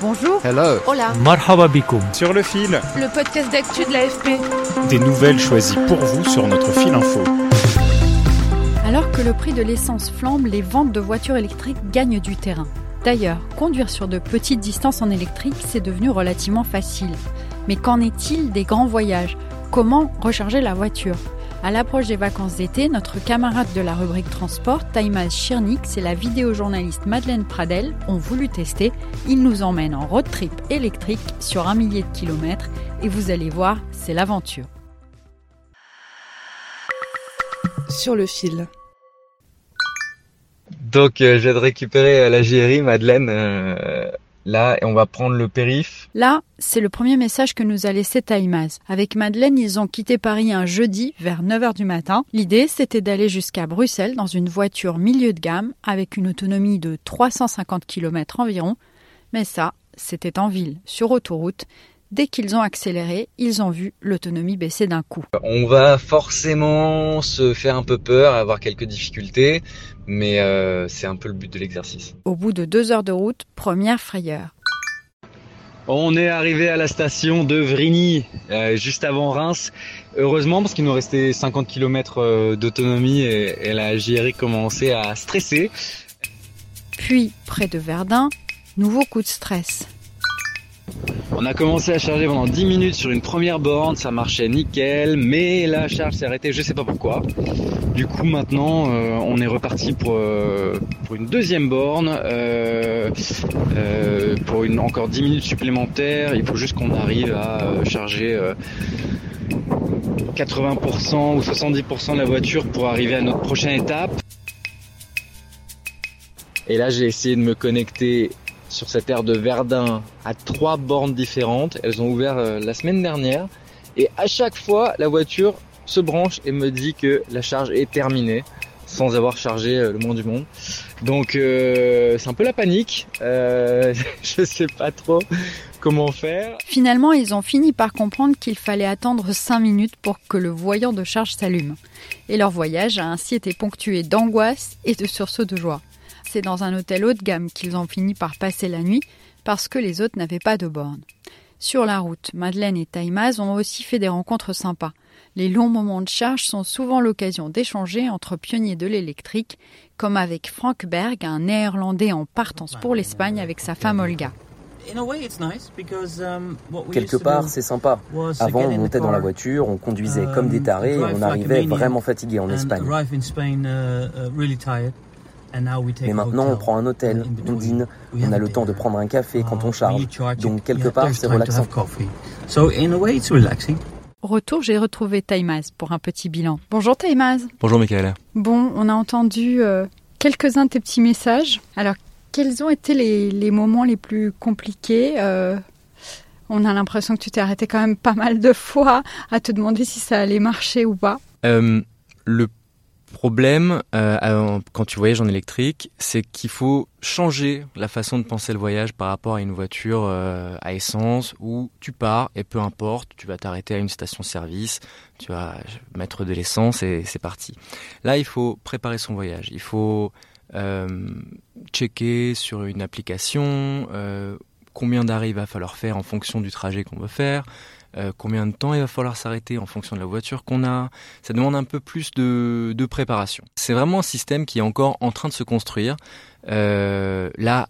Bonjour. Hello. Hola. Marhaba bikoum. Sur le fil, Le podcast d'actu de l'AFP. des nouvelles choisies pour vous sur notre fil info. Alors que le prix de l'essence flambe, les ventes de voitures électriques gagnent du terrain. D'ailleurs, conduire sur de petites distances en électrique, c'est devenu relativement facile. Mais qu'en est-il des grands voyages? Comment recharger la voiture? À l'approche des vacances d'été, notre camarade de la rubrique transport, Taïmaz Chirnix et la vidéojournaliste Madeleine Pradel ont voulu tester. Ils nous emmènent en road trip électrique sur un millier de kilomètres et vous allez voir, c'est l'aventure. Sur le fil. Donc euh, je viens de récupérer euh, la JRI, Madeleine, euh, là, on va prendre le périph. Là, c'est le premier message que nous a laissé Taïmaz. Avec Madeleine, ils ont quitté Paris un jeudi vers 9h du matin. L'idée, c'était d'aller jusqu'à Bruxelles dans une voiture milieu de gamme avec une autonomie de 350 km environ. Mais ça, c'était en ville, sur autoroute. Dès qu'ils ont accéléré, ils ont vu l'autonomie baisser d'un coup. On va forcément se faire un peu peur, avoir quelques difficultés, mais euh, c'est un peu le but de l'exercice. Au bout de deux heures de route, première frayeur. On est arrivé à la station de Vrigny, euh, juste avant Reims. Heureusement, parce qu'il nous restait 50 km d'autonomie et, et la JRI commençait à stresser. Puis, près de Verdun, nouveau coup de stress. On a commencé à charger pendant 10 minutes sur une première borne, ça marchait nickel, mais la charge s'est arrêtée, je sais pas pourquoi. Du coup, maintenant, euh, on est reparti pour, euh, une deuxième borne, euh, pour encore 10 minutes supplémentaires. Il faut juste qu'on arrive à charger euh, 80% ou 70% de la voiture pour arriver à notre prochaine étape. Et là, j'ai essayé de me connecter sur cette aire de Verdun à trois bornes différentes. Elles ont ouvert euh, la semaine dernière. Et à chaque fois, la voiture se branche et me dit que la charge est terminée sans avoir chargé euh, le moins du monde. Donc euh, c'est un peu la panique. Je sais pas trop comment faire. Finalement, ils ont fini par comprendre qu'il fallait attendre 5 minutes pour que le voyant de charge s'allume. Et leur voyage a ainsi été ponctué d'angoisse et de sursauts de joie. C'est dans un hôtel haut de gamme qu'ils ont fini par passer la nuit parce que les autres n'avaient pas de borne. Sur la route, Madeleine et Taïmaz ont aussi fait des rencontres sympas. Les longs moments de charge sont souvent l'occasion d'échanger entre pionniers de l'électrique, comme avec Frank Berg, un néerlandais en partance pour l'Espagne avec sa femme Olga. Quelque part, c'est sympa. Avant, on montait dans la voiture, on conduisait comme des tarés et on arrivait vraiment fatigué en Espagne. Mais maintenant, on prend un hôtel, on dîne, on a le temps de prendre un café quand on charge. Donc, quelque part, c'est relaxant. Retour, j'ai retrouvé Taïmaz pour un petit bilan. Bonjour Taïmaz. Bonjour Michaela. Bon, on a entendu euh, quelques-uns de tes petits messages. Alors, quels ont été les, les moments les plus compliqués euh, On a l'impression que tu t'es arrêté quand même pas mal de fois à te demander si ça allait marcher ou pas. Euh, le problème euh, quand tu voyages en électrique, c'est qu'il faut changer la façon de penser le voyage par rapport à une voiture euh, à essence où tu pars et peu importe, tu vas t'arrêter à une station-service, tu vas mettre de l'essence et c'est parti. Là, il faut préparer son voyage. Il faut euh, checker sur une application combien d'arrêts il va falloir faire en fonction du trajet qu'on veut faire. Euh, combien de temps il va falloir s'arrêter en fonction de la voiture qu'on a? Ça demande un peu plus de, préparation. C'est vraiment un système qui est encore en train de se construire. Euh, là,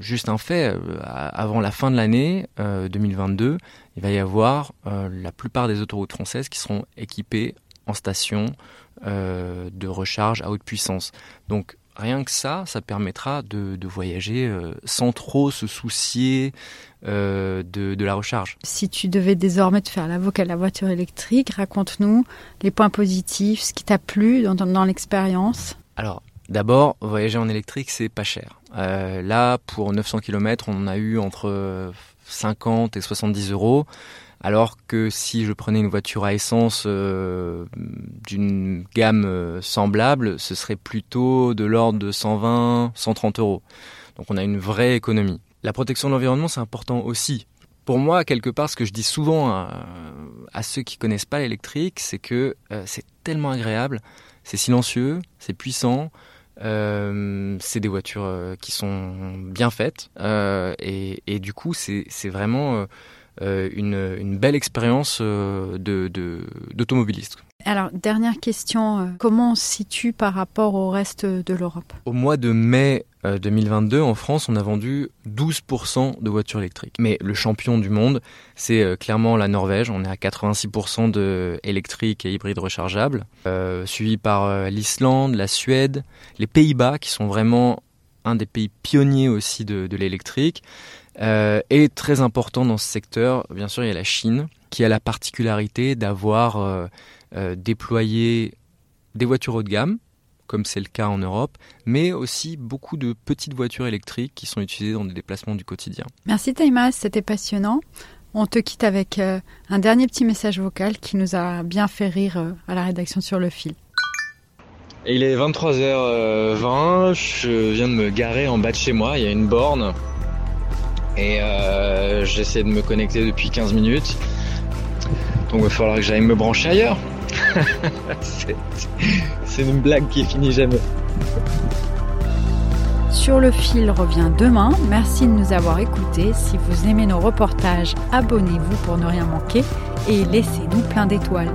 juste un fait, euh, avant la fin de l'année 2022, il va y avoir la plupart des autoroutes françaises qui seront équipées en station de recharge à haute puissance. Donc rien que ça, ça permettra de, de voyager euh, sans trop se soucier euh, de, de, la recharge. Si tu devais désormais te faire l'avocat de la voiture électrique, raconte-nous les points positifs, ce qui t'a plu dans, dans, dans l'expérience. Alors, D'abord, voyager en électrique, c'est pas cher. Euh, là, pour 900 km, on en a eu entre 50 et 70 euros. Alors que si je prenais une voiture à essence euh, d'une gamme euh, semblable, ce serait plutôt de l'ordre de 120, 130 euros. Donc on a une vraie économie. La protection de l'environnement, c'est important aussi. Pour moi, quelque part, ce que je dis souvent à, ceux qui connaissent pas l'électrique, c'est que euh, c'est tellement agréable, c'est silencieux, c'est puissant, c'est des voitures qui sont bien faites et, du coup c'est vraiment une, une, belle expérience euh, d'automobiliste. De, Alors, dernière question, euh, comment on se situe par rapport au reste de l'Europe? Au mois de mai 2022, en France, on a vendu 12% de voitures électriques. Mais le champion du monde, c'est clairement la Norvège. On est à 86% de électriques et hybrides rechargeables, suivi par l'Islande, la Suède, les Pays-Bas, qui sont vraiment un des pays pionniers aussi de, de l'électrique. Euh, et très important dans ce secteur, bien sûr, il y a la Chine, qui a la particularité d'avoir euh, euh, déployé des voitures haut de gamme, comme c'est le cas en Europe, mais aussi beaucoup de petites voitures électriques qui sont utilisées dans des déplacements du quotidien. Merci Taïma, c'était passionnant. On te quitte avec un dernier petit message vocal qui nous a bien fait rire à la rédaction sur le fil. il est 23h20, je viens de me garer en bas de chez moi, il y a une borne et euh, j'essaie de me connecter depuis 15 minutes. Donc il va falloir que j'aille me brancher ailleurs. C'est une blague qui finit jamais. Sur le fil revient demain. Merci de nous avoir écoutés. Si vous aimez nos reportages, abonnez-vous pour ne rien manquer et laissez-nous plein d'étoiles.